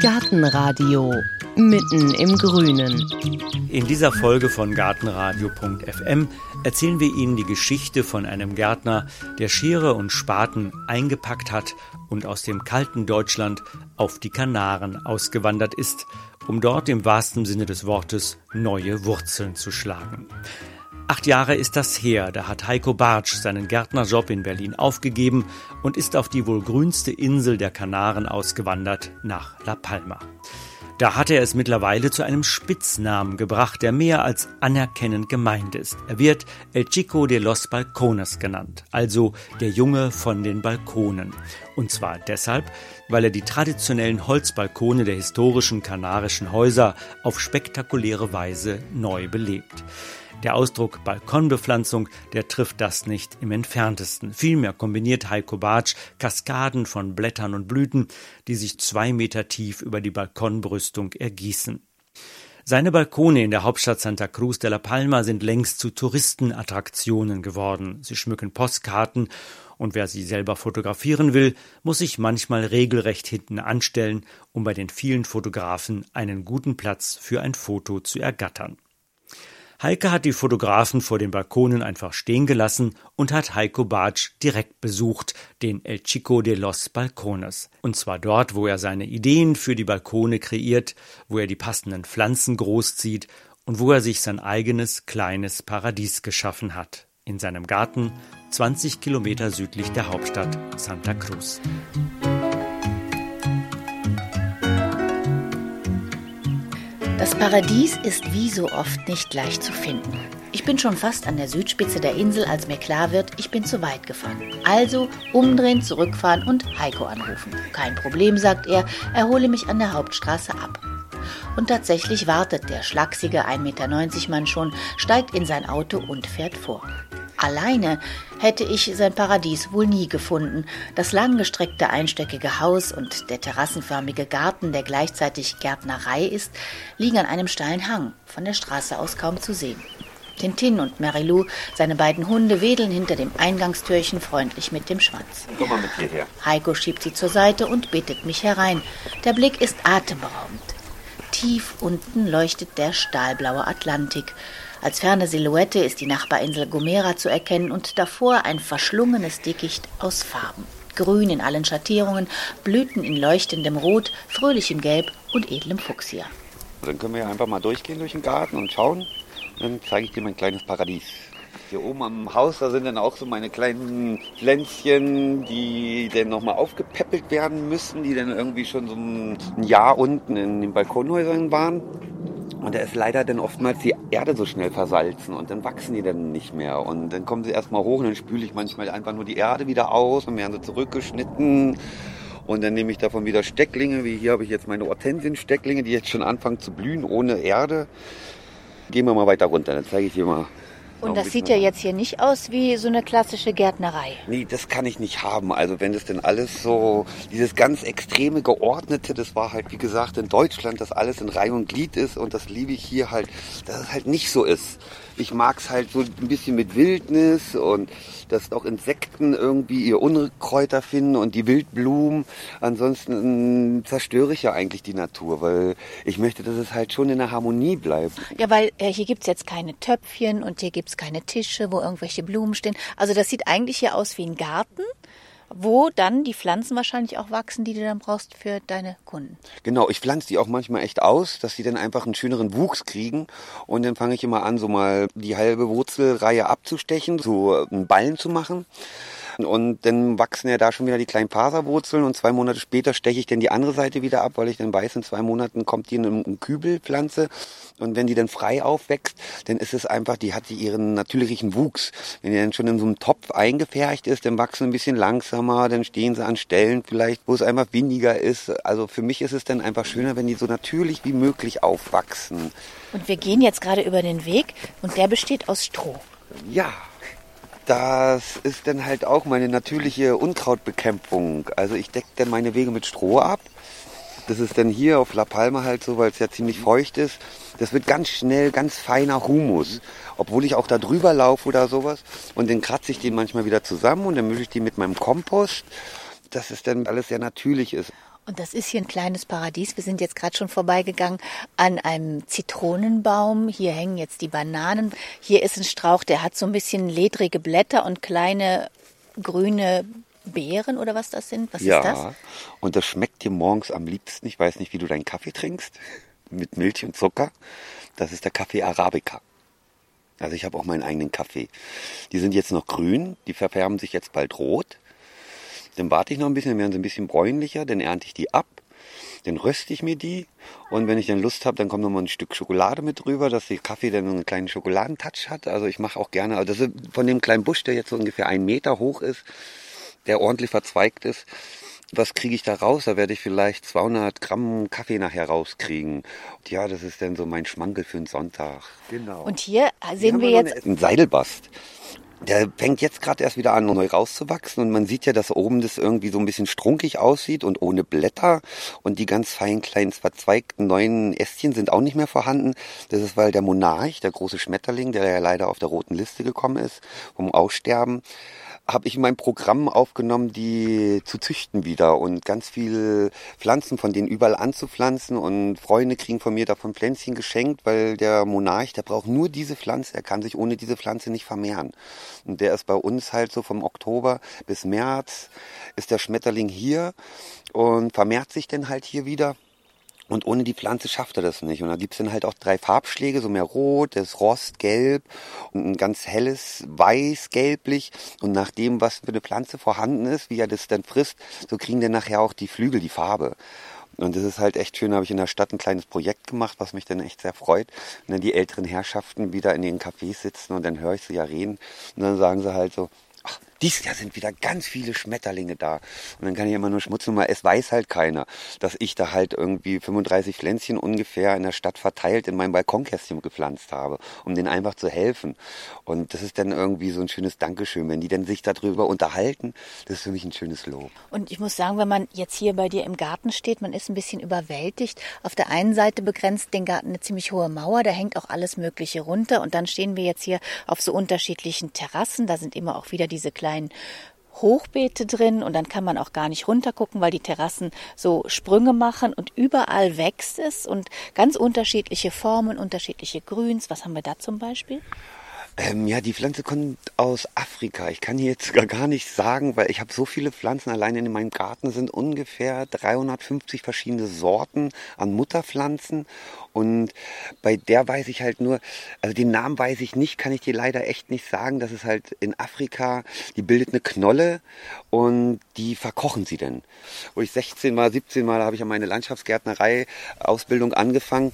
Gartenradio mitten im Grünen. In dieser Folge von Gartenradio.fm erzählen wir Ihnen die Geschichte von einem Gärtner, der Schere und Spaten eingepackt hat und aus dem kalten Deutschland auf die Kanaren ausgewandert ist, um dort im wahrsten Sinne des Wortes neue Wurzeln zu schlagen. Acht Jahre ist das her, da hat Heiko Bartsch seinen Gärtnerjob in Berlin aufgegeben und ist auf die wohl grünste Insel der Kanaren ausgewandert, nach La Palma. Da hat er es mittlerweile zu einem Spitznamen gebracht, der mehr als anerkennend gemeint ist. Er wird El Chico de los Balcones genannt, also der Junge von den Balkonen. Und zwar deshalb, weil er die traditionellen Holzbalkone der historischen kanarischen Häuser auf spektakuläre Weise neu belebt. Der Ausdruck Balkonbepflanzung, der trifft das nicht im entferntesten. Vielmehr kombiniert Heiko Bartsch Kaskaden von Blättern und Blüten, die sich zwei Meter tief über die Balkonbrüstung ergießen. Seine Balkone in der Hauptstadt Santa Cruz de la Palma sind längst zu Touristenattraktionen geworden. Sie schmücken Postkarten und wer sie selber fotografieren will, muss sich manchmal regelrecht hinten anstellen, um bei den vielen Fotografen einen guten Platz für ein Foto zu ergattern. Heike hat die Fotografen vor den Balkonen einfach stehen gelassen und hat Heiko Bartsch direkt besucht, den El Chico de los Balcones. Und zwar dort, wo er seine Ideen für die Balkone kreiert, wo er die passenden Pflanzen großzieht und wo er sich sein eigenes kleines Paradies geschaffen hat. In seinem Garten 20 Kilometer südlich der Hauptstadt Santa Cruz. Das Paradies ist wie so oft nicht leicht zu finden. Ich bin schon fast an der Südspitze der Insel, als mir klar wird, ich bin zu weit gefahren. Also umdrehen, zurückfahren und Heiko anrufen. Kein Problem, sagt er, erhole mich an der Hauptstraße ab. Und tatsächlich wartet der schlachsige 1,90 Meter Mann schon, steigt in sein Auto und fährt vor. Alleine hätte ich sein Paradies wohl nie gefunden. Das langgestreckte einstöckige Haus und der terrassenförmige Garten, der gleichzeitig Gärtnerei ist, liegen an einem steilen Hang, von der Straße aus kaum zu sehen. Tintin und Marilou, seine beiden Hunde, wedeln hinter dem Eingangstürchen freundlich mit dem Schwanz. Komm mal mit hierher. Heiko schiebt sie zur Seite und bittet mich herein. Der Blick ist atemberaubend. Tief unten leuchtet der stahlblaue Atlantik. Als ferne Silhouette ist die Nachbarinsel Gomera zu erkennen und davor ein verschlungenes Dickicht aus Farben. Grün in allen Schattierungen, Blüten in leuchtendem Rot, fröhlichem Gelb und edlem Fuchsia. Dann können wir einfach mal durchgehen durch den Garten und schauen. Dann zeige ich dir mein kleines Paradies. Hier oben am Haus, da sind dann auch so meine kleinen Pflänzchen, die dann nochmal aufgepäppelt werden müssen, die dann irgendwie schon so ein Jahr unten in den Balkonhäusern waren. Und da ist leider dann oftmals die Erde so schnell versalzen und dann wachsen die dann nicht mehr. Und dann kommen sie erstmal hoch und dann spüle ich manchmal einfach nur die Erde wieder aus und werden sie zurückgeschnitten. Und dann nehme ich davon wieder Stecklinge, wie hier habe ich jetzt meine Hortensienstecklinge, die jetzt schon anfangen zu blühen ohne Erde. Gehen wir mal weiter runter, dann zeige ich dir mal und das sieht ja jetzt hier nicht aus wie so eine klassische Gärtnerei. Nee, das kann ich nicht haben. Also wenn das denn alles so, dieses ganz extreme Geordnete, das war halt, wie gesagt, in Deutschland, dass alles in Reihe und Glied ist und das liebe ich hier halt, dass es halt nicht so ist. Ich mag es halt so ein bisschen mit Wildnis und dass auch Insekten irgendwie ihr Unkräuter finden und die Wildblumen. Ansonsten zerstöre ich ja eigentlich die Natur, weil ich möchte, dass es halt schon in der Harmonie bleibt. Ja, weil äh, hier gibt's jetzt keine Töpfchen und hier gibt's keine Tische, wo irgendwelche Blumen stehen. Also das sieht eigentlich hier aus wie ein Garten wo dann die Pflanzen wahrscheinlich auch wachsen, die du dann brauchst für deine Kunden. Genau, ich pflanze die auch manchmal echt aus, dass sie dann einfach einen schöneren Wuchs kriegen. Und dann fange ich immer an, so mal die halbe Wurzelreihe abzustechen, so einen Ballen zu machen. Und dann wachsen ja da schon wieder die kleinen Faserwurzeln und zwei Monate später steche ich dann die andere Seite wieder ab, weil ich dann weiß, in zwei Monaten kommt die in einem Kübelpflanze. Und wenn die dann frei aufwächst, dann ist es einfach, die hat sie ihren natürlichen Wuchs. Wenn die dann schon in so einem Topf eingefärcht ist, dann wachsen ein bisschen langsamer, dann stehen sie an Stellen vielleicht, wo es einfach windiger ist. Also für mich ist es dann einfach schöner, wenn die so natürlich wie möglich aufwachsen. Und wir gehen jetzt gerade über den Weg und der besteht aus Stroh. Ja, das ist dann halt auch meine natürliche Unkrautbekämpfung. Also ich decke dann meine Wege mit Stroh ab. Das ist dann hier auf La Palma halt so, weil es ja ziemlich feucht ist. Das wird ganz schnell ganz feiner Humus. Obwohl ich auch da drüber laufe oder sowas. Und dann kratze ich den manchmal wieder zusammen und dann mische ich die mit meinem Kompost. dass es dann alles sehr natürlich ist. Und das ist hier ein kleines Paradies. Wir sind jetzt gerade schon vorbeigegangen an einem Zitronenbaum. Hier hängen jetzt die Bananen. Hier ist ein Strauch, der hat so ein bisschen ledrige Blätter und kleine grüne Beeren oder was das sind. Was ja, ist das? und das schmeckt dir morgens am liebsten. Ich weiß nicht, wie du deinen Kaffee trinkst. Mit Milch und Zucker. Das ist der Kaffee Arabica. Also ich habe auch meinen eigenen Kaffee. Die sind jetzt noch grün, die verfärben sich jetzt bald rot. Dann warte ich noch ein bisschen, dann werden sie ein bisschen bräunlicher, dann ernte ich die ab, dann röste ich mir die und wenn ich dann Lust habe, dann kommt noch mal ein Stück Schokolade mit drüber, dass der Kaffee dann einen kleinen Schokoladentouch hat. Also ich mache auch gerne, also das ist von dem kleinen Busch, der jetzt so ungefähr einen Meter hoch ist, der ordentlich verzweigt ist, was kriege ich da raus? Da werde ich vielleicht 200 Gramm Kaffee nachher rauskriegen. Und ja, das ist dann so mein Schmankel für den Sonntag. Genau. Und hier sehen wir jetzt... Ein Seidelbast. Der fängt jetzt gerade erst wieder an, neu rauszuwachsen und man sieht ja, dass oben das irgendwie so ein bisschen strunkig aussieht und ohne Blätter und die ganz feinen kleinen verzweigten neuen Ästchen sind auch nicht mehr vorhanden. Das ist, weil der Monarch, der große Schmetterling, der ja leider auf der roten Liste gekommen ist, vom Aussterben, habe ich in mein Programm aufgenommen, die zu züchten wieder und ganz viele Pflanzen von denen überall anzupflanzen und Freunde kriegen von mir davon Pflänzchen geschenkt, weil der Monarch, der braucht nur diese Pflanze, er kann sich ohne diese Pflanze nicht vermehren. Und der ist bei uns halt so vom Oktober bis März ist der Schmetterling hier und vermehrt sich dann halt hier wieder. Und ohne die Pflanze schafft er das nicht. Und da gibt's dann halt auch drei Farbschläge, so mehr rot, das Rost, gelb und ein ganz helles Weiß, gelblich. Und nach dem, was für eine Pflanze vorhanden ist, wie er das dann frisst, so kriegen dann nachher auch die Flügel die Farbe. Und das ist halt echt schön, da habe ich in der Stadt ein kleines Projekt gemacht, was mich dann echt sehr freut. Und dann die älteren Herrschaften wieder in den Cafés sitzen und dann höre ich sie ja reden. Und dann sagen sie halt so, ach, dieses Jahr sind wieder ganz viele Schmetterlinge da. Und dann kann ich immer nur schmutzen, weil es weiß halt keiner, dass ich da halt irgendwie 35 Pflänzchen ungefähr in der Stadt verteilt in meinem Balkonkästchen gepflanzt habe, um denen einfach zu helfen. Und das ist dann irgendwie so ein schönes Dankeschön. Wenn die dann sich darüber unterhalten, das ist für mich ein schönes Lob. Und ich muss sagen, wenn man jetzt hier bei dir im Garten steht, man ist ein bisschen überwältigt. Auf der einen Seite begrenzt den Garten eine ziemlich hohe Mauer, da hängt auch alles Mögliche runter. Und dann stehen wir jetzt hier auf so unterschiedlichen Terrassen. Da sind immer auch wieder diese kleinen kleinen Hochbeete drin und dann kann man auch gar nicht runtergucken, weil die Terrassen so Sprünge machen und überall wächst es und ganz unterschiedliche Formen, unterschiedliche Grüns. Was haben wir da zum Beispiel? Ähm, ja, die Pflanze kommt aus Afrika. Ich kann hier jetzt gar, nicht sagen, weil ich habe so viele Pflanzen. Allein in meinem Garten sind ungefähr 350 verschiedene Sorten an Mutterpflanzen. Und bei der weiß ich halt nur, also den Namen weiß ich nicht, kann ich dir leider echt nicht sagen. Das ist halt in Afrika, die bildet eine Knolle und die verkochen sie denn. Wo ich 16 mal, 17 mal habe ich an meine Landschaftsgärtnerei Ausbildung angefangen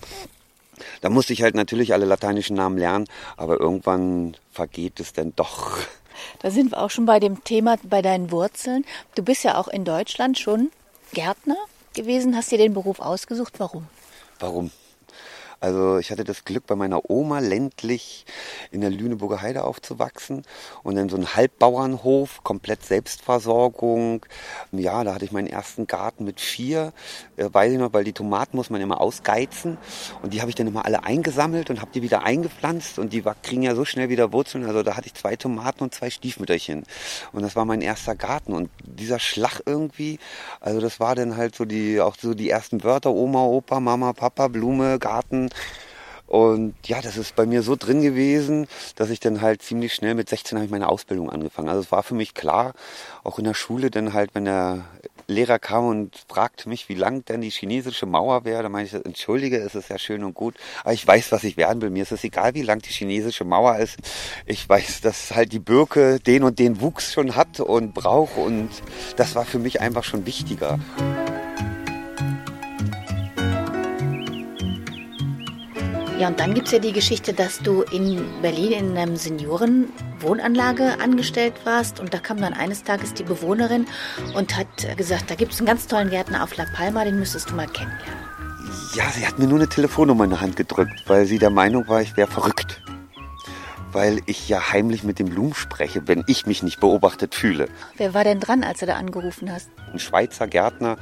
da musste ich halt natürlich alle lateinischen Namen lernen, aber irgendwann vergeht es dann doch. Da sind wir auch schon bei dem Thema, bei deinen Wurzeln. Du bist ja auch in Deutschland schon Gärtner gewesen, hast dir den Beruf ausgesucht. Warum? Warum? Also ich hatte das Glück, bei meiner Oma ländlich in der Lüneburger Heide aufzuwachsen und dann so ein Halbbauernhof, komplett Selbstversorgung. Ja, da hatte ich meinen ersten Garten mit vier, äh, weiß ich noch, weil die Tomaten muss man immer ausgeizen und die habe ich dann immer alle eingesammelt und habe die wieder eingepflanzt und die kriegen ja so schnell wieder Wurzeln. Also da hatte ich zwei Tomaten und zwei Stiefmütterchen und das war mein erster Garten und dieser Schlag irgendwie, also das war dann halt so die, auch so die ersten Wörter, Oma, Opa, Mama, Papa, Blume, Garten, und ja, das ist bei mir so drin gewesen, dass ich dann halt ziemlich schnell mit 16 habe ich meine Ausbildung angefangen. Also es war für mich klar, auch in der Schule dann halt, wenn der Lehrer kam und fragte mich, wie lang denn die chinesische Mauer wäre, dann meinte ich, entschuldige, es ist ja schön und gut, aber ich weiß, was ich werden will. Mir ist es egal, wie lang die chinesische Mauer ist. Ich weiß, dass halt die Birke den und den Wuchs schon hat und braucht und das war für mich einfach schon wichtiger. Ja, und dann gibt es ja die Geschichte, dass du in Berlin in einer Seniorenwohnanlage angestellt warst und da kam dann eines Tages die Bewohnerin und hat gesagt, da gibt es einen ganz tollen Gärtner auf La Palma, den müsstest du mal kennenlernen. Ja, sie hat mir nur eine Telefonnummer in die Hand gedrückt, weil sie der Meinung war, ich wäre verrückt weil ich ja heimlich mit den Blumen spreche, wenn ich mich nicht beobachtet fühle. Wer war denn dran, als du da angerufen hast? Ein Schweizer Gärtner,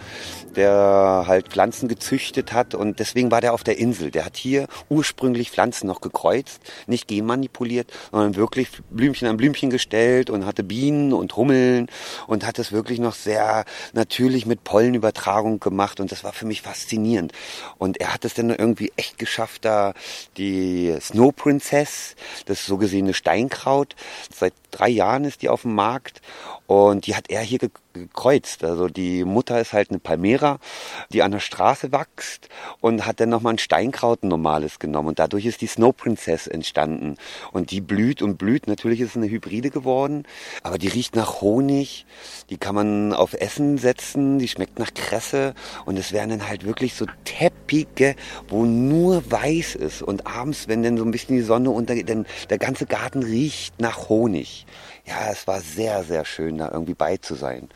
der halt Pflanzen gezüchtet hat und deswegen war der auf der Insel. Der hat hier ursprünglich Pflanzen noch gekreuzt, nicht genmanipuliert, sondern wirklich Blümchen an Blümchen gestellt und hatte Bienen und Hummeln und hat es wirklich noch sehr natürlich mit Pollenübertragung gemacht und das war für mich faszinierend. Und er hat es dann irgendwie echt geschafft, da die Snow Princess, das so gesehene Steinkraut, seit drei Jahren ist die auf dem Markt und die hat er hier gekreuzt. Also die Mutter ist halt eine Palmera, die an der Straße wächst und hat dann nochmal ein Steinkraut, ein normales genommen. Und dadurch ist die Snow Princess entstanden. Und die blüht und blüht. Natürlich ist es eine Hybride geworden, aber die riecht nach Honig. Die kann man auf Essen setzen. Die schmeckt nach Kresse. Und es werden dann halt wirklich so Teppige, wo nur weiß ist. Und abends, wenn dann so ein bisschen die Sonne untergeht, dann der ganze Garten riecht nach Honig ja, es war sehr, sehr schön, da irgendwie bei zu sein.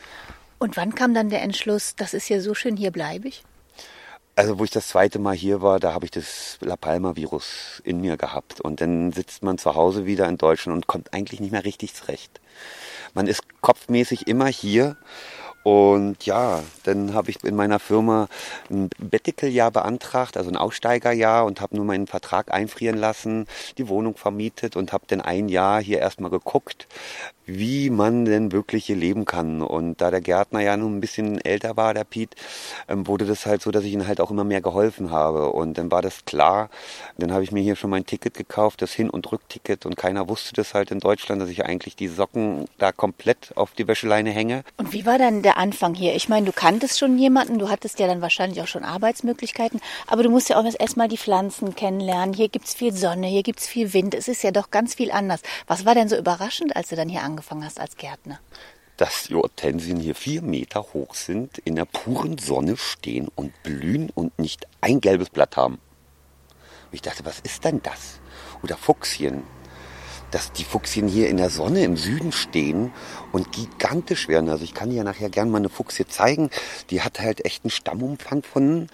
Und wann kam dann der Entschluss, das ist ja so schön, hier bleibe ich? Also wo ich das zweite Mal hier war, da habe ich das La Palma-Virus in mir gehabt. Und dann sitzt man zu Hause wieder in Deutschland und kommt eigentlich nicht mehr richtig zurecht. Man ist kopfmäßig immer hier und ja, dann habe ich in meiner Firma ein Bettikeljahr beantragt, also ein Aussteigerjahr und habe nur meinen Vertrag einfrieren lassen, die Wohnung vermietet und habe dann ein Jahr hier erstmal geguckt, wie man denn wirklich hier leben kann. Und da der Gärtner ja nun ein bisschen älter war, der Piet, ähm, wurde das halt so, dass ich ihm halt auch immer mehr geholfen habe. Und dann war das klar. Dann habe ich mir hier schon mein Ticket gekauft, das Hin- und Rückticket. Und keiner wusste das halt in Deutschland, dass ich eigentlich die Socken da komplett auf die Wäscheleine hänge. Und wie war dann der Anfang hier? Ich meine, du kanntest schon jemanden, du hattest ja dann wahrscheinlich auch schon Arbeitsmöglichkeiten, aber du musst ja auch erstmal die Pflanzen kennenlernen. Hier gibt es viel Sonne, hier gibt es viel Wind. Es ist ja doch ganz viel anders. Was war denn so überraschend, als du dann hier angefangen hast als Gärtner? Dass die Hortensien hier vier Meter hoch sind, in der puren Sonne stehen und blühen und nicht ein gelbes Blatt haben. Und ich dachte, was ist denn das? Oder Fuchsien. Dass die Fuchsien hier in der Sonne im Süden stehen und gigantisch werden. Also ich kann dir ja nachher gerne mal eine Fuchsie zeigen. Die hat halt echt einen Stammumfang von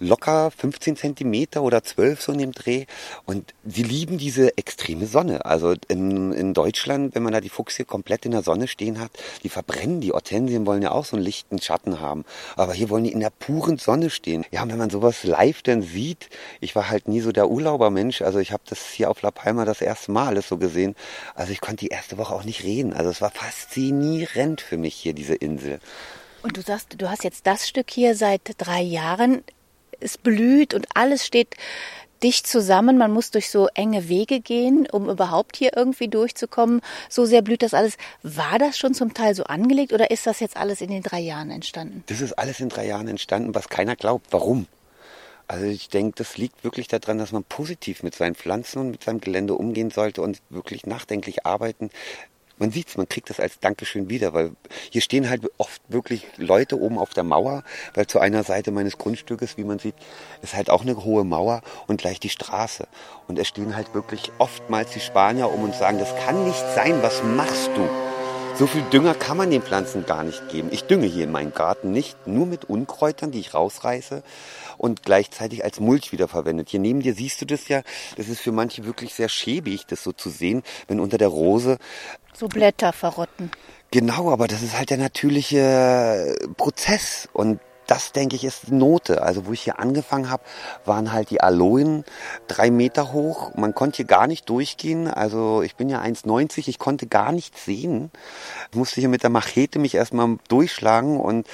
locker 15 Zentimeter oder 12 so in dem Dreh. Und sie lieben diese extreme Sonne. Also in, in Deutschland, wenn man da die Fuchs hier komplett in der Sonne stehen hat, die verbrennen. Die Hortensien wollen ja auch so einen lichten Schatten haben. Aber hier wollen die in der puren Sonne stehen. Ja, und wenn man sowas live dann sieht, ich war halt nie so der Urlaubermensch. Also ich habe das hier auf La Palma das erste Mal alles so gesehen. Also ich konnte die erste Woche auch nicht reden. Also es war faszinierend für mich hier, diese Insel. Und du sagst, du hast jetzt das Stück hier seit drei Jahren es blüht und alles steht dicht zusammen. Man muss durch so enge Wege gehen, um überhaupt hier irgendwie durchzukommen. So sehr blüht das alles. War das schon zum Teil so angelegt oder ist das jetzt alles in den drei Jahren entstanden? Das ist alles in drei Jahren entstanden, was keiner glaubt. Warum? Also ich denke, das liegt wirklich daran, dass man positiv mit seinen Pflanzen und mit seinem Gelände umgehen sollte und wirklich nachdenklich arbeiten man sieht's, man kriegt das als Dankeschön wieder, weil hier stehen halt oft wirklich Leute oben auf der Mauer, weil zu einer Seite meines Grundstückes, wie man sieht, ist halt auch eine hohe Mauer und gleich die Straße. Und es stehen halt wirklich oftmals die Spanier um und sagen, das kann nicht sein, was machst du? So viel Dünger kann man den Pflanzen gar nicht geben. Ich dünge hier in meinem Garten nicht, nur mit Unkräutern, die ich rausreiße und gleichzeitig als Mulch wiederverwendet. Hier neben dir siehst du das ja, das ist für manche wirklich sehr schäbig, das so zu sehen, wenn unter der Rose so Blätter verrotten. Genau, aber das ist halt der natürliche Prozess und das, denke ich, ist Note. Also wo ich hier angefangen habe, waren halt die Aloen drei Meter hoch. Man konnte hier gar nicht durchgehen. Also ich bin ja 1,90, ich konnte gar nichts sehen. Ich musste hier mit der Machete mich erstmal durchschlagen und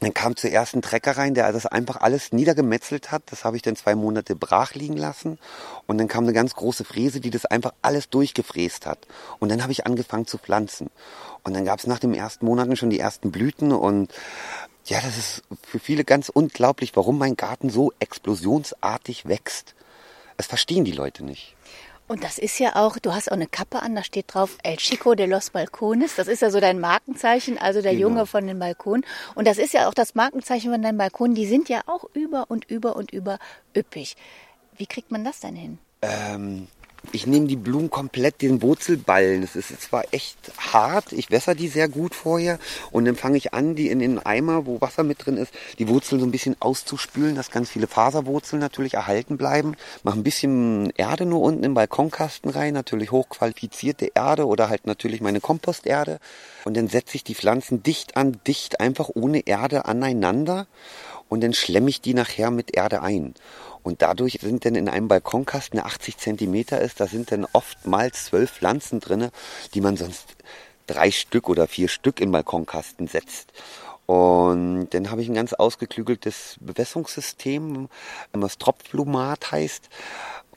dann kam zuerst ein Trecker rein, der das einfach alles niedergemetzelt hat. Das habe ich dann zwei Monate brach liegen lassen. Und dann kam eine ganz große Fräse, die das einfach alles durchgefräst hat. Und dann habe ich angefangen zu pflanzen. Und dann gab es nach den ersten Monaten schon die ersten Blüten. Und ja, das ist für viele ganz unglaublich, warum mein Garten so explosionsartig wächst. Das verstehen die Leute nicht. Und das ist ja auch, du hast auch eine Kappe an, da steht drauf El Chico de los Balcones. Das ist ja so dein Markenzeichen, also der genau. Junge von den Balkonen. Und das ist ja auch das Markenzeichen von deinen Balkonen. Die sind ja auch über und über und über üppig. Wie kriegt man das denn hin? Ähm, Ich nehme die Blumen komplett den Wurzelballen. Das ist zwar echt hart, ich wässer die sehr gut vorher und dann fange ich an, die in den Eimer, wo Wasser mit drin ist, die Wurzeln so ein bisschen auszuspülen, dass ganz viele Faserwurzeln natürlich erhalten bleiben. Mache ein bisschen Erde nur unten im Balkonkasten rein, natürlich hochqualifizierte Erde oder halt natürlich meine Komposterde. Und dann setze ich die Pflanzen dicht an dicht, einfach ohne Erde aneinander und dann schlemme ich die nachher mit Erde ein. Und dadurch sind dann in einem Balkonkasten, der 80 Zentimeter ist, da sind dann oftmals zwölf Pflanzen drinne, die man sonst drei Stück oder vier Stück in Balkonkasten setzt. Und dann habe ich ein ganz ausgeklügeltes Bewässerungssystem, was Tropfblumat heißt.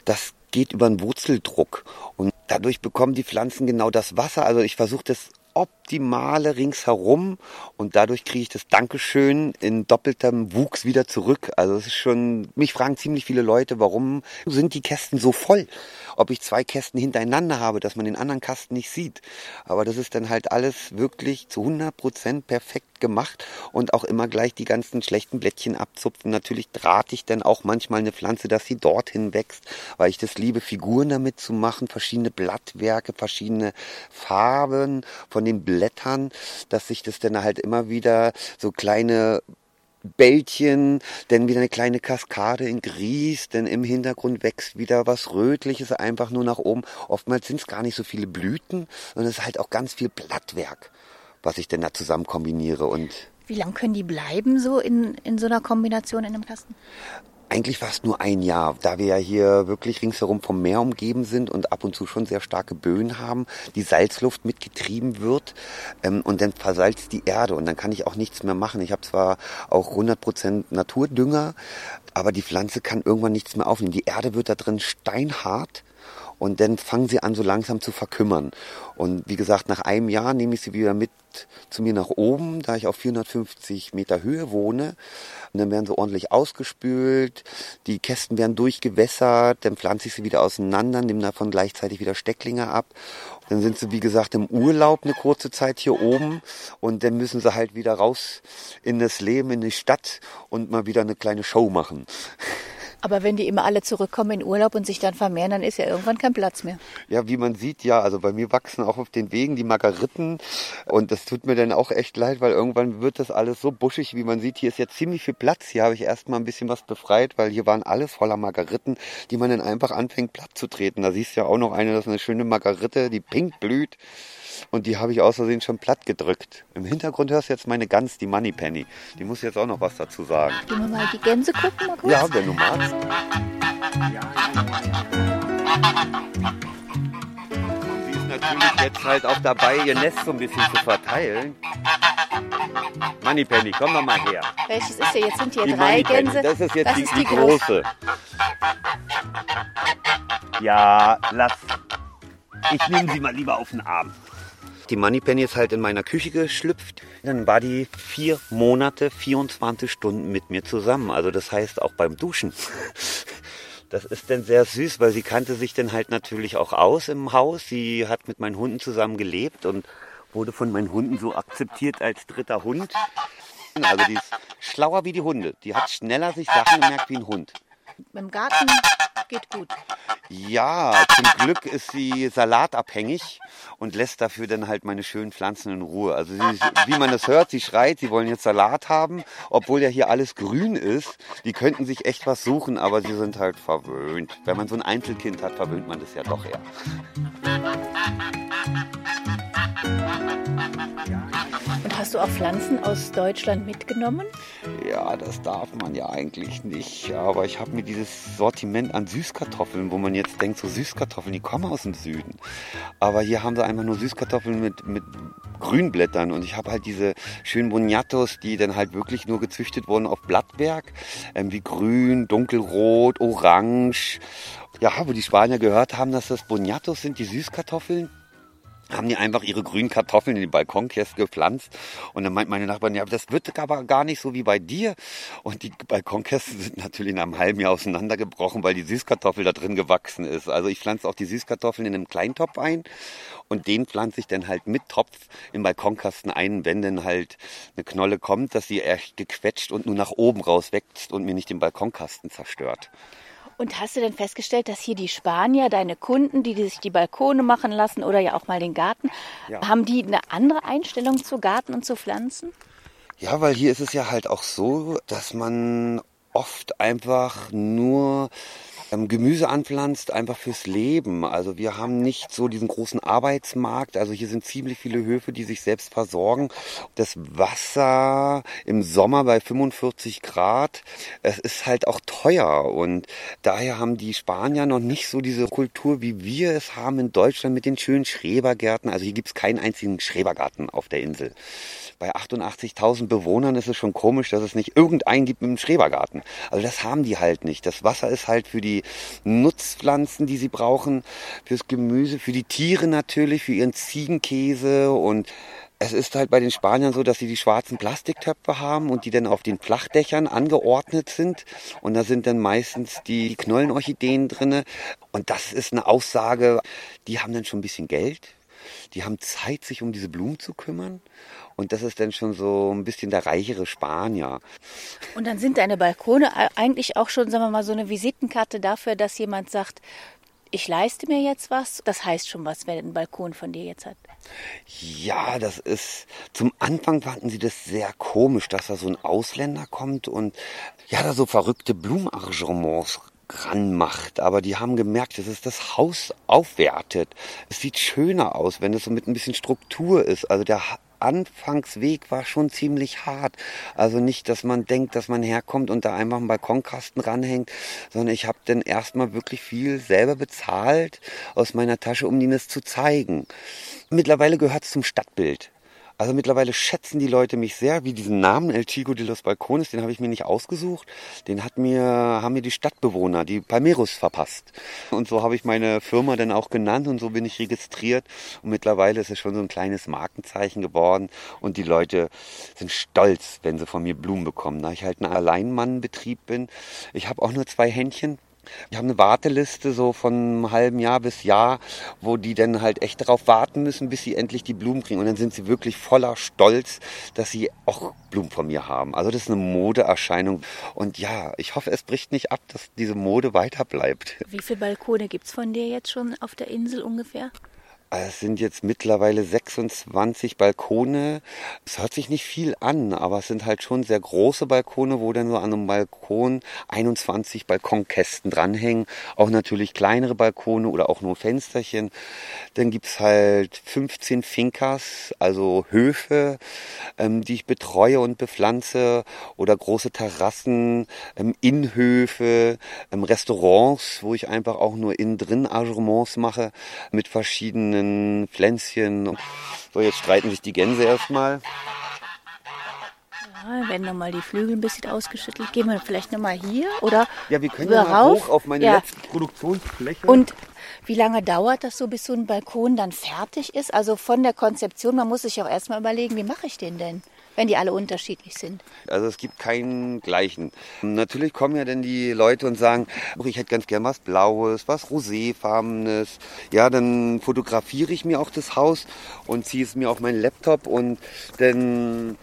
Das geht über einen Wurzeldruck. Und dadurch bekommen die Pflanzen genau das Wasser. Also ich versuche das optimale ringsherum und dadurch kriege ich das Dankeschön in doppeltem Wuchs wieder zurück. Also es ist schon, mich fragen ziemlich viele Leute, warum sind die Kästen so voll? Ob ich zwei Kästen hintereinander habe, dass man den anderen Kasten nicht sieht. Aber das ist dann halt alles wirklich zu 100 Prozent perfekt gemacht und auch immer gleich die ganzen schlechten Blättchen abzupfen. Natürlich drahte ich dann auch manchmal eine Pflanze, dass sie dorthin wächst, weil ich das liebe, Figuren damit zu machen, verschiedene Blattwerke, verschiedene Farben von den Blättern, dass sich das dann halt immer wieder so kleine Bällchen, dann wieder eine kleine Kaskade in Grieß, denn im Hintergrund wächst wieder was Rötliches einfach nur nach oben. Oftmals sind es gar nicht so viele Blüten, sondern es ist halt auch ganz viel Blattwerk, was ich denn da zusammen kombiniere und wie lange können die bleiben so in, in so einer Kombination in einem Kasten? Eigentlich fast nur ein Jahr, da wir ja hier wirklich ringsherum vom Meer umgeben sind und ab und zu schon sehr starke Böen haben, die Salzluft mitgetrieben wird ähm, und dann versalzt die Erde und dann kann ich auch nichts mehr machen. Ich habe zwar auch 100% Naturdünger, aber die Pflanze kann irgendwann nichts mehr aufnehmen. Die Erde wird da drin steinhart und dann fangen sie an, so langsam zu verkümmern. Und wie gesagt, nach einem Jahr nehme ich sie wieder mit zu mir nach oben, da ich auf 450 Meter Höhe wohne. Und dann werden sie ordentlich ausgespült, die Kästen werden durchgewässert, dann pflanze ich sie wieder auseinander, nehme davon gleichzeitig wieder Stecklinge ab. Dann sind sie, wie gesagt, im Urlaub eine kurze Zeit hier oben und dann müssen sie halt wieder raus in das Leben, in die Stadt und mal wieder eine kleine Show machen. Aber wenn die immer alle zurückkommen in Urlaub und sich dann vermehren, dann ist ja irgendwann kein Platz mehr. Ja, wie man sieht, ja, also bei mir wachsen auch auf den Wegen die Margariten und das tut mir dann auch echt leid, weil irgendwann wird das alles so buschig, wie man sieht. Hier ist jetzt ziemlich viel Platz. Hier habe ich erstmal ein bisschen was befreit, weil hier waren alles voller Margariten, die man dann einfach anfängt platt zu treten. Da siehst du ja auch noch eine, das ist eine schöne Margarite, die pink blüht. Und die habe ich aus Versehen schon platt gedrückt. Im Hintergrund hörst du jetzt meine Gans, die Moneypenny. Die muss jetzt auch noch was dazu sagen. Gehen wir mal die Gänse gucken, mal kurz? Ja, wenn du magst. Und sie ist natürlich jetzt halt auch dabei, ihr Nest so ein bisschen zu verteilen. Moneypenny, komm doch mal her. Welches ist hier? Jetzt sind hier Die drei Moneypenny, Gänse. das ist jetzt Das die, ist die große. große. Ja, lass. Ich nehme sie mal lieber auf den Arm. Die Moneypenny ist halt in meiner Küche geschlüpft. Dann war die vier Monate, 24 Stunden mit mir zusammen. Also das heißt auch beim Duschen. Das ist dann sehr süß, weil sie kannte sich dann halt natürlich auch aus im Haus. Sie hat mit meinen Hunden zusammen gelebt und wurde von meinen Hunden so akzeptiert als dritter Hund. Also die ist schlauer wie die Hunde. Die hat schneller sich Sachen gemerkt wie ein Hund. Im Garten geht gut. Ja, zum Glück ist sie salatabhängig und lässt dafür dann halt meine schönen Pflanzen in Ruhe. Also sie, wie man das hört, sie schreit, sie wollen jetzt Salat haben, obwohl ja hier alles grün ist. Die könnten sich echt was suchen, aber sie sind halt verwöhnt. Wenn man so ein Einzelkind hat, verwöhnt man das ja doch eher. Du auch Pflanzen aus Deutschland mitgenommen? Ja, das darf man ja eigentlich nicht. Aber ich habe mir dieses Sortiment an Süßkartoffeln, wo man jetzt denkt, so Süßkartoffeln, die kommen aus dem Süden. Aber hier haben sie einfach nur Süßkartoffeln mit, mit Grünblättern. Und ich habe halt diese schönen Boniatos, die dann halt wirklich nur gezüchtet wurden auf Blattwerk. Ähm, wie grün, dunkelrot, orange. Ja, wo die Spanier gehört haben, dass das Boniatos sind, die Süßkartoffeln haben die einfach ihre grünen Kartoffeln in die Balkonkäste gepflanzt. Und dann meint meine Nachbarin, ja, das wird aber gar nicht so wie bei dir. Und die Balkonkästen sind natürlich nach einem halben Jahr auseinandergebrochen, weil die Süßkartoffel da drin gewachsen ist. Also ich pflanze auch die Süßkartoffeln in einem Kleintopf ein und den pflanze ich dann halt mit Topf im Balkonkasten ein, wenn dann halt eine Knolle kommt, dass sie echt gequetscht und nur nach oben raus wächst und mir nicht den Balkonkasten zerstört. Und hast du denn festgestellt, dass hier die Spanier, deine Kunden, die, sich die Balkone machen lassen oder ja auch mal den Garten, ja. haben die eine andere Einstellung zu Garten und zu Pflanzen? Ja, weil hier ist es ja halt auch so, dass man oft einfach nur Gemüse anpflanzt, einfach fürs Leben. Also wir haben nicht so diesen großen Arbeitsmarkt. Also hier sind ziemlich viele Höfe, die sich selbst versorgen. Das Wasser im Sommer bei 45 Grad, es ist halt auch teuer. Und daher haben die Spanier noch nicht so diese Kultur, wie wir es haben in Deutschland mit den schönen Schrebergärten. Also hier gibt es keinen einzigen Schrebergarten auf der Insel bei 88.000 Bewohnern ist es schon komisch, dass es nicht irgendeinen gibt mit einem Schrebergarten. Also das haben die halt nicht. Das Wasser ist halt für die Nutzpflanzen, die sie brauchen, fürs Gemüse, für die Tiere natürlich, für ihren Ziegenkäse und es ist halt bei den Spaniern so, dass sie die schwarzen Plastiktöpfe haben und die dann auf den Flachdächern angeordnet sind. Und da sind dann meistens die Knollenorchideen drinne. Und das ist eine Aussage, die haben dann schon ein bisschen Geld. Die haben Zeit, sich um diese Blumen zu kümmern. Und das ist dann schon so ein bisschen der reichere Spanier. Und dann sind deine Balkone eigentlich auch schon, sagen wir mal, so eine Visitenkarte dafür, dass jemand sagt, ich leiste mir jetzt was. Das heißt schon was, wer einen Balkon von dir jetzt hat. Ja, das ist, zum Anfang fanden sie das sehr komisch, dass da so ein Ausländer kommt und ja, da so verrückte Blumenarrangements ranmacht. Aber die haben gemerkt, dass es das Haus aufwertet. Es sieht schöner aus, wenn es so mit ein bisschen Struktur ist. Also der Anfangsweg war schon ziemlich hart. Also nicht, dass man denkt, dass man herkommt und da einfach einen Balkonkasten ranhängt, sondern ich habe dann erstmal wirklich viel selber bezahlt aus meiner Tasche, um ihnen es zu zeigen. Mittlerweile gehört es zum Stadtbild. Also mittlerweile schätzen die Leute mich sehr, wie diesen Namen El Chico de los Balcones, den habe ich mir nicht ausgesucht. Den hat mir, haben mir die Stadtbewohner, die Palmeros verpasst. Und so habe ich meine Firma dann auch genannt und so bin ich registriert. Und mittlerweile ist es schon so ein kleines Markenzeichen geworden. Und die Leute sind stolz, wenn sie von mir Blumen bekommen. Da ich halt ein Alleinmannbetrieb bin. Ich habe auch nur zwei Händchen. Wir haben eine Warteliste so von einem halben Jahr bis Jahr, wo die dann halt echt darauf warten müssen, bis sie endlich die Blumen kriegen. Und dann sind sie wirklich voller Stolz, dass sie auch Blumen von mir haben. Also das ist eine Modeerscheinung. Und ja, ich hoffe, es bricht nicht ab, dass diese Mode weiter bleibt. Wie viele Balkone gibt es von dir jetzt schon auf der Insel ungefähr? Es sind jetzt mittlerweile 26 Balkone. Es hört sich nicht viel an, aber es sind halt schon sehr große Balkone, wo dann so an einem Balkon 21 Balkonkästen dranhängen. Auch natürlich kleinere Balkone oder auch nur Fensterchen. Dann gibt's halt 15 Fincas, also Höfe, ähm, die ich betreue und bepflanze oder große Terrassen, ähm, Innenhöfe, ähm, Restaurants, wo ich einfach auch nur innen drin Arrangements mache mit verschiedenen kleinen Pflänzchen. So, jetzt streiten sich die Gänse erstmal. Ja, werden nochmal die Flügel ein bisschen ausgeschüttelt. Gehen wir vielleicht nochmal hier oder Ja, wir können ja mal hoch auf meine ja. letzte Produktionsfläche. Und wie lange dauert das so, bis so ein Balkon dann fertig ist? Also von der Konzeption, man muss sich auch erstmal überlegen, wie mache ich den denn? Wenn die alle unterschiedlich sind? Also es gibt keinen gleichen. Natürlich kommen ja dann die Leute und sagen, ich hätte ganz gern was Blaues, was Roséfarbenes. Ja, dann fotografiere ich mir auch das Haus und ziehe es mir auf meinen Laptop und dann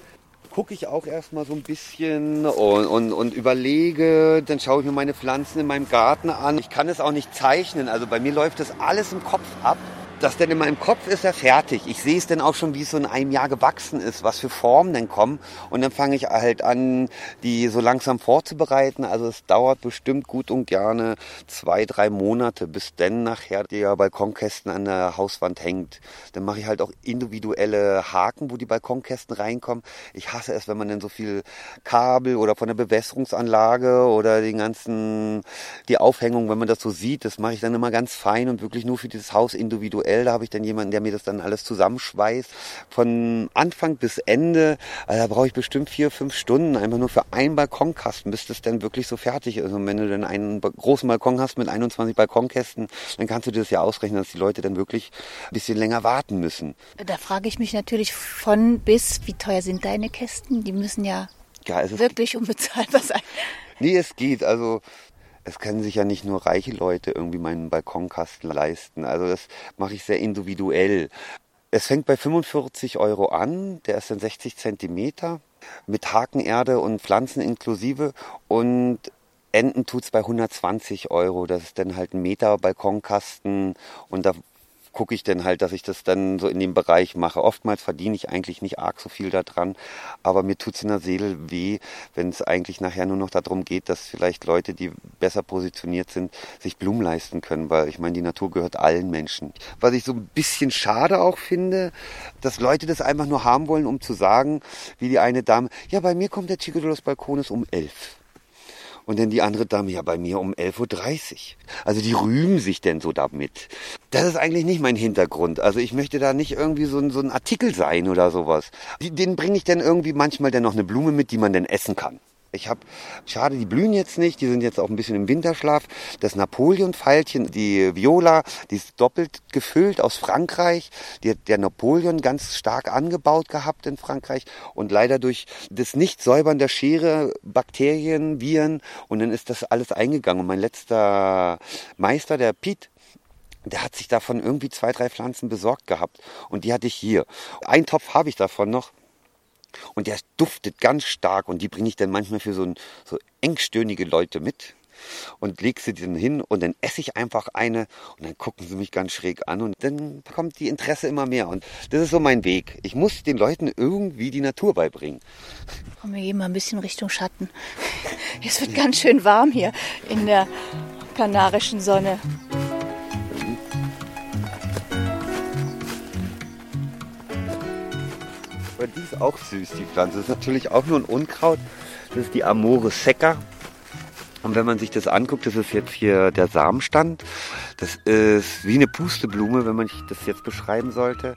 gucke ich auch erstmal so ein bisschen und, und, und überlege, dann schaue ich mir meine Pflanzen in meinem Garten an. Ich kann es auch nicht zeichnen, also bei mir läuft das alles im Kopf ab das denn in meinem Kopf ist er fertig. Ich sehe es dann auch schon, wie es so in einem Jahr gewachsen ist, was für Formen denn kommen. Und dann fange ich halt an, die so langsam vorzubereiten. Also es dauert bestimmt gut und gerne zwei, drei Monate, bis dann nachher der Balkonkästen an der Hauswand hängt. Dann mache ich halt auch individuelle Haken, wo die Balkonkästen reinkommen. Ich hasse es, wenn man dann so viel Kabel oder von der Bewässerungsanlage oder den ganzen, die Aufhängung, wenn man das so sieht, das mache ich dann immer ganz fein und wirklich nur für dieses Haus individuell virtuell, da habe ich dann jemanden, der mir das dann alles zusammenschweißt. Von Anfang bis Ende, also da brauche ich bestimmt vier, fünf Stunden einfach nur für einen Balkonkasten, bis das dann wirklich so fertig ist. Und wenn du dann einen großen Balkon hast mit 21 Balkonkästen, dann kannst du dir das ja ausrechnen, dass die Leute dann wirklich ein bisschen länger warten müssen. Da frage ich mich natürlich von bis, wie teuer sind deine Kästen? Die müssen ja, ja wirklich unbezahlbar sein. Nee, es geht. Also es können sich ja nicht nur reiche Leute irgendwie meinen Balkonkasten leisten. Also das mache ich sehr individuell. Es fängt bei 45 Euro an, der ist dann 60 Zentimeter mit Hakenerde und Pflanzen inklusive und Enden tut's bei 120 Euro. Das ist dann halt ein Meter Balkonkasten und da gucke ich dann halt, dass ich das dann so in dem Bereich mache. Oftmals verdiene ich eigentlich nicht arg so viel daran, aber mir tut's in der Seele weh, wenn es eigentlich nachher nur noch darum geht, dass vielleicht Leute, die besser positioniert sind, sich Blumen leisten können, weil ich meine, die Natur gehört allen Menschen. Was ich so ein bisschen schade auch finde, dass Leute das einfach nur haben wollen, um zu sagen, wie die eine Dame, ja, bei mir kommt der Chico de los Balcones um elf. Und dann die andere Dame, ja, bei mir um 11.30 Uhr. Also die rühmen sich denn so damit. Das ist eigentlich nicht mein Hintergrund. Also ich möchte da nicht irgendwie so ein, so ein Artikel sein oder sowas. Den bringe ich dann irgendwie manchmal dann noch eine Blume mit, die man dann essen kann. Ich habe, schade, die blühen jetzt nicht, die sind jetzt auch ein bisschen im Winterschlaf. Das Napoleon-Pfeilchen, die Viola, die ist doppelt gefüllt aus Frankreich. Die hat der Napoleon ganz stark angebaut gehabt in Frankreich und leider durch das Nicht-Säubern der Schere, Bakterien, Viren und dann ist das alles eingegangen. Und mein letzter Meister, der Piet, der hat sich davon irgendwie zwei, drei Pflanzen besorgt gehabt. Und die hatte ich hier. Ein Topf habe ich davon noch. Und der duftet ganz stark und die bringe ich dann manchmal für so, ein, so engstöhnige Leute mit und leg sie dann hin und dann esse ich einfach eine und dann gucken sie mich ganz schräg an und dann kommt die Interesse immer mehr und das ist so mein Weg. Ich muss den Leuten irgendwie die Natur beibringen. Komm, wir gehen mal ein bisschen Richtung Schatten. Es wird ganz schön warm hier in der kanarischen Sonne. Aber die ist auch süß, die Pflanze. Das ist natürlich auch nur ein Unkraut. Das ist die Amore Secca. Und wenn man sich das anguckt, das ist jetzt hier der Samenstand. Das ist wie eine Pusteblume, wenn man das jetzt beschreiben sollte.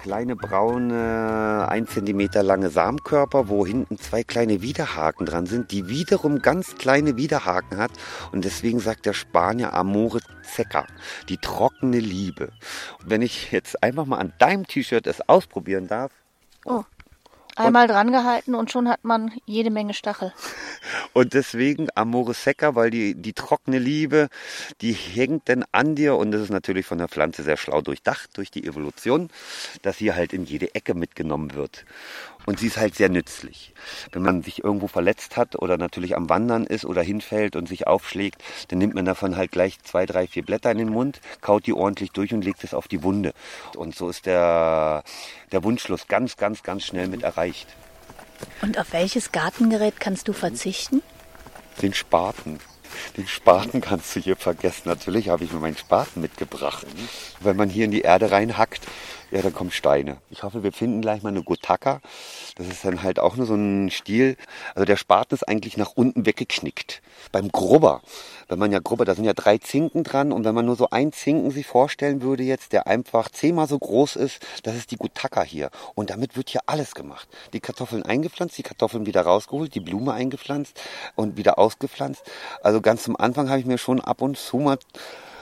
Kleine braune, ein Zentimeter lange Samenkörper, wo hinten zwei kleine Widerhaken dran sind, die wiederum ganz kleine Widerhaken hat. Und deswegen sagt der Spanier Amore Secca, die trockene Liebe. Und wenn ich jetzt einfach mal an deinem T-Shirt es ausprobieren darf, Oh. Einmal dran gehalten und schon hat man jede Menge Stachel. Und deswegen Amore Secca, weil die, die trockene Liebe, die hängt dann an dir und das ist natürlich von der Pflanze sehr schlau durchdacht, durch die Evolution, dass sie halt in jede Ecke mitgenommen wird. Und sie ist halt sehr nützlich. Wenn man sich irgendwo verletzt hat oder natürlich am Wandern ist oder hinfällt und sich aufschlägt, dann nimmt man davon halt gleich zwei, drei, vier Blätter in den Mund, kaut die ordentlich durch und legt es auf die Wunde. Und so ist der, der Wundschluss ganz, ganz, ganz schnell mit erreicht. Und auf welches Gartengerät kannst du verzichten? Den Spaten. Den Spaten kannst du hier vergessen. Natürlich habe ich mir meinen Spaten mitgebracht. Wenn man hier in die Erde reinhackt, ja, dann kommen Steine. Ich hoffe, wir finden gleich mal eine Gotaka. Das ist dann halt auch nur so ein Stiel. Also der Spaten ist eigentlich nach unten weggeknickt. Beim Grubber, wenn man ja Grubber, da sind ja drei Zinken dran und wenn man nur so einen Zinken sich vorstellen würde jetzt, der einfach zehnmal so groß ist, das ist die Gutaka hier. Und damit wird hier alles gemacht. Die Kartoffeln eingepflanzt, die Kartoffeln wieder rausgeholt, die Blume eingepflanzt und wieder ausgepflanzt. Also ganz zum Anfang habe ich mir schon ab und zu mal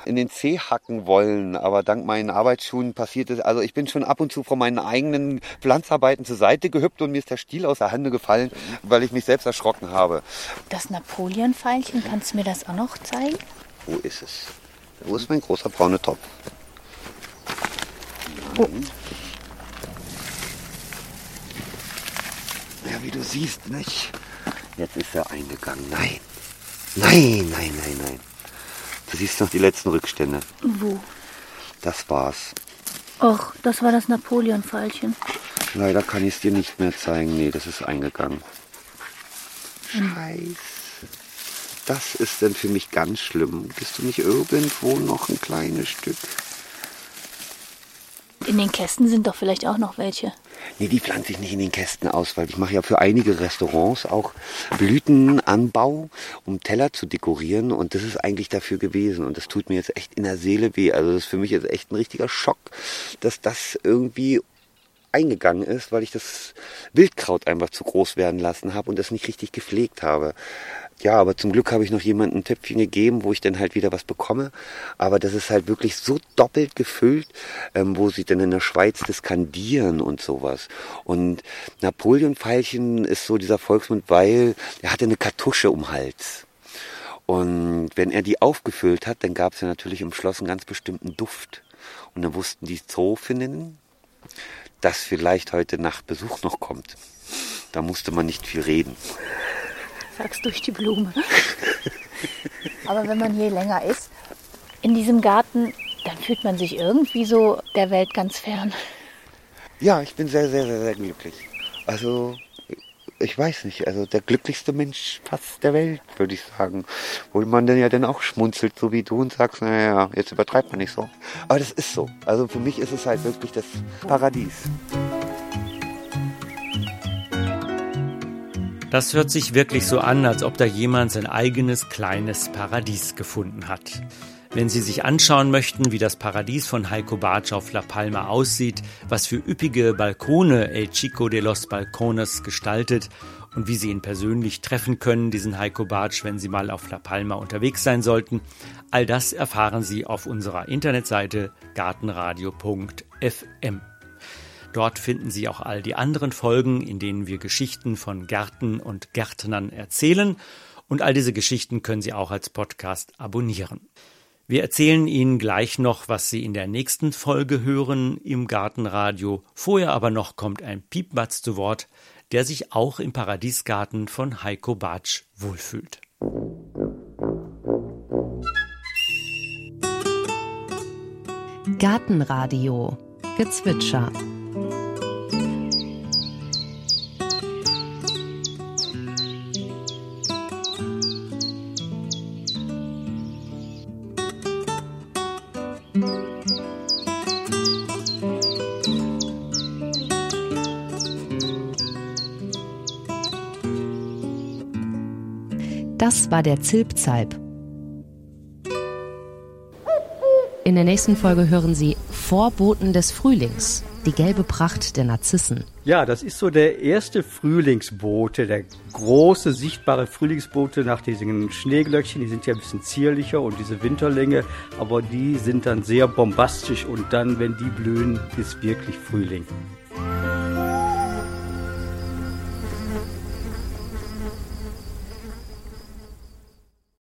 in den Zeh hacken wollen, aber dank meinen Arbeitsschuhen passiert es. Also ich bin schon ab und zu von meinen eigenen Pflanzarbeiten zur Seite gehüpft und mir ist der Stiel aus der Hand gefallen, weil ich mich selbst erschrocken habe. Das Napoleon-Pfeilchen, kannst du mir das auch noch zeigen? Wo ist es? Wo ist mein großer brauner Topf? Oh. Ja, wie du siehst, nicht? Jetzt ist er eingegangen. Nein. Nein, nein, nein, nein. Du siehst noch die letzten Rückstände. Wo? Das war's. Och, das war das Napoleon-Pfeilchen. Leider kann ich es dir nicht mehr zeigen. Nee, das ist eingegangen. Scheiße. Das ist denn für mich ganz schlimm. Bist du nicht irgendwo noch ein kleines Stück? In den Kästen sind doch vielleicht auch noch welche. Nee, die pflanze ich nicht in den Kästen aus, weil ich mache ja für einige Restaurants auch Blütenanbau, um Teller zu dekorieren und das ist eigentlich dafür gewesen und das tut mir jetzt echt in der Seele weh. Also das ist für mich jetzt echt ein richtiger Schock, dass das irgendwie eingegangen ist, weil ich das Wildkraut einfach zu groß werden lassen habe und das nicht richtig gepflegt habe. Ja, aber zum Glück habe ich noch jemandem ein Töpfchen gegeben, wo ich dann halt wieder was bekomme. Aber das ist halt wirklich so doppelt gefüllt, ähm, wo sie dann in der Schweiz das kandieren und sowas. Und Napoleon-Pfeilchen ist so dieser Volksmund, weil er hatte eine Kartusche um Hals. Und wenn er die aufgefüllt hat, dann gab es ja natürlich im Schloss einen ganz bestimmten Duft. Und dann wussten die Zoofinnen, dass vielleicht heute Nacht Besuch noch kommt. Da musste man nicht viel reden. Sag's durch die Blume. Aber wenn man hier länger ist, in diesem Garten, dann fühlt man sich irgendwie so der Welt ganz fern. Ja, ich bin sehr, sehr, sehr, sehr glücklich. Also, ich weiß nicht, also der glücklichste Mensch fast der Welt, würde ich sagen. Wo man dann ja dann auch schmunzelt, so wie du und sagst, naja, jetzt übertreibt man nicht so. Aber das ist so. Also für mich ist es halt wirklich das Paradies. Das hört sich wirklich so an, als ob da jemand sein eigenes kleines Paradies gefunden hat. Wenn Sie sich anschauen möchten, wie das Paradies von Heiko Bartsch auf La Palma aussieht, was für üppige Balkone El Chico de los Balcones gestaltet und wie Sie ihn persönlich treffen können, diesen Heiko Bartsch, wenn Sie mal auf La Palma unterwegs sein sollten, all das erfahren Sie auf unserer Internetseite gartenradio.fm. Dort finden Sie auch all die anderen Folgen, in denen wir Geschichten von Gärten und Gärtnern erzählen. Und all diese Geschichten können Sie auch als Podcast abonnieren. Wir erzählen Ihnen gleich noch, was Sie in der nächsten Folge hören im Gartenradio. Vorher aber noch kommt ein Piepmatz zu Wort, der sich auch im Paradiesgarten von Heiko Bartsch wohlfühlt. Gartenradio Gezwitscher Das war der Zilpzalp. In der nächsten Folge hören Sie Vorboten des Frühlings, die gelbe Pracht der Narzissen. Ja, das ist so der erste Frühlingsbote, der große sichtbare Frühlingsbote nach diesen Schneeglöckchen. Die sind ja ein bisschen zierlicher und diese Winterlänge, aber die sind dann sehr bombastisch und dann, wenn die blühen, ist wirklich Frühling.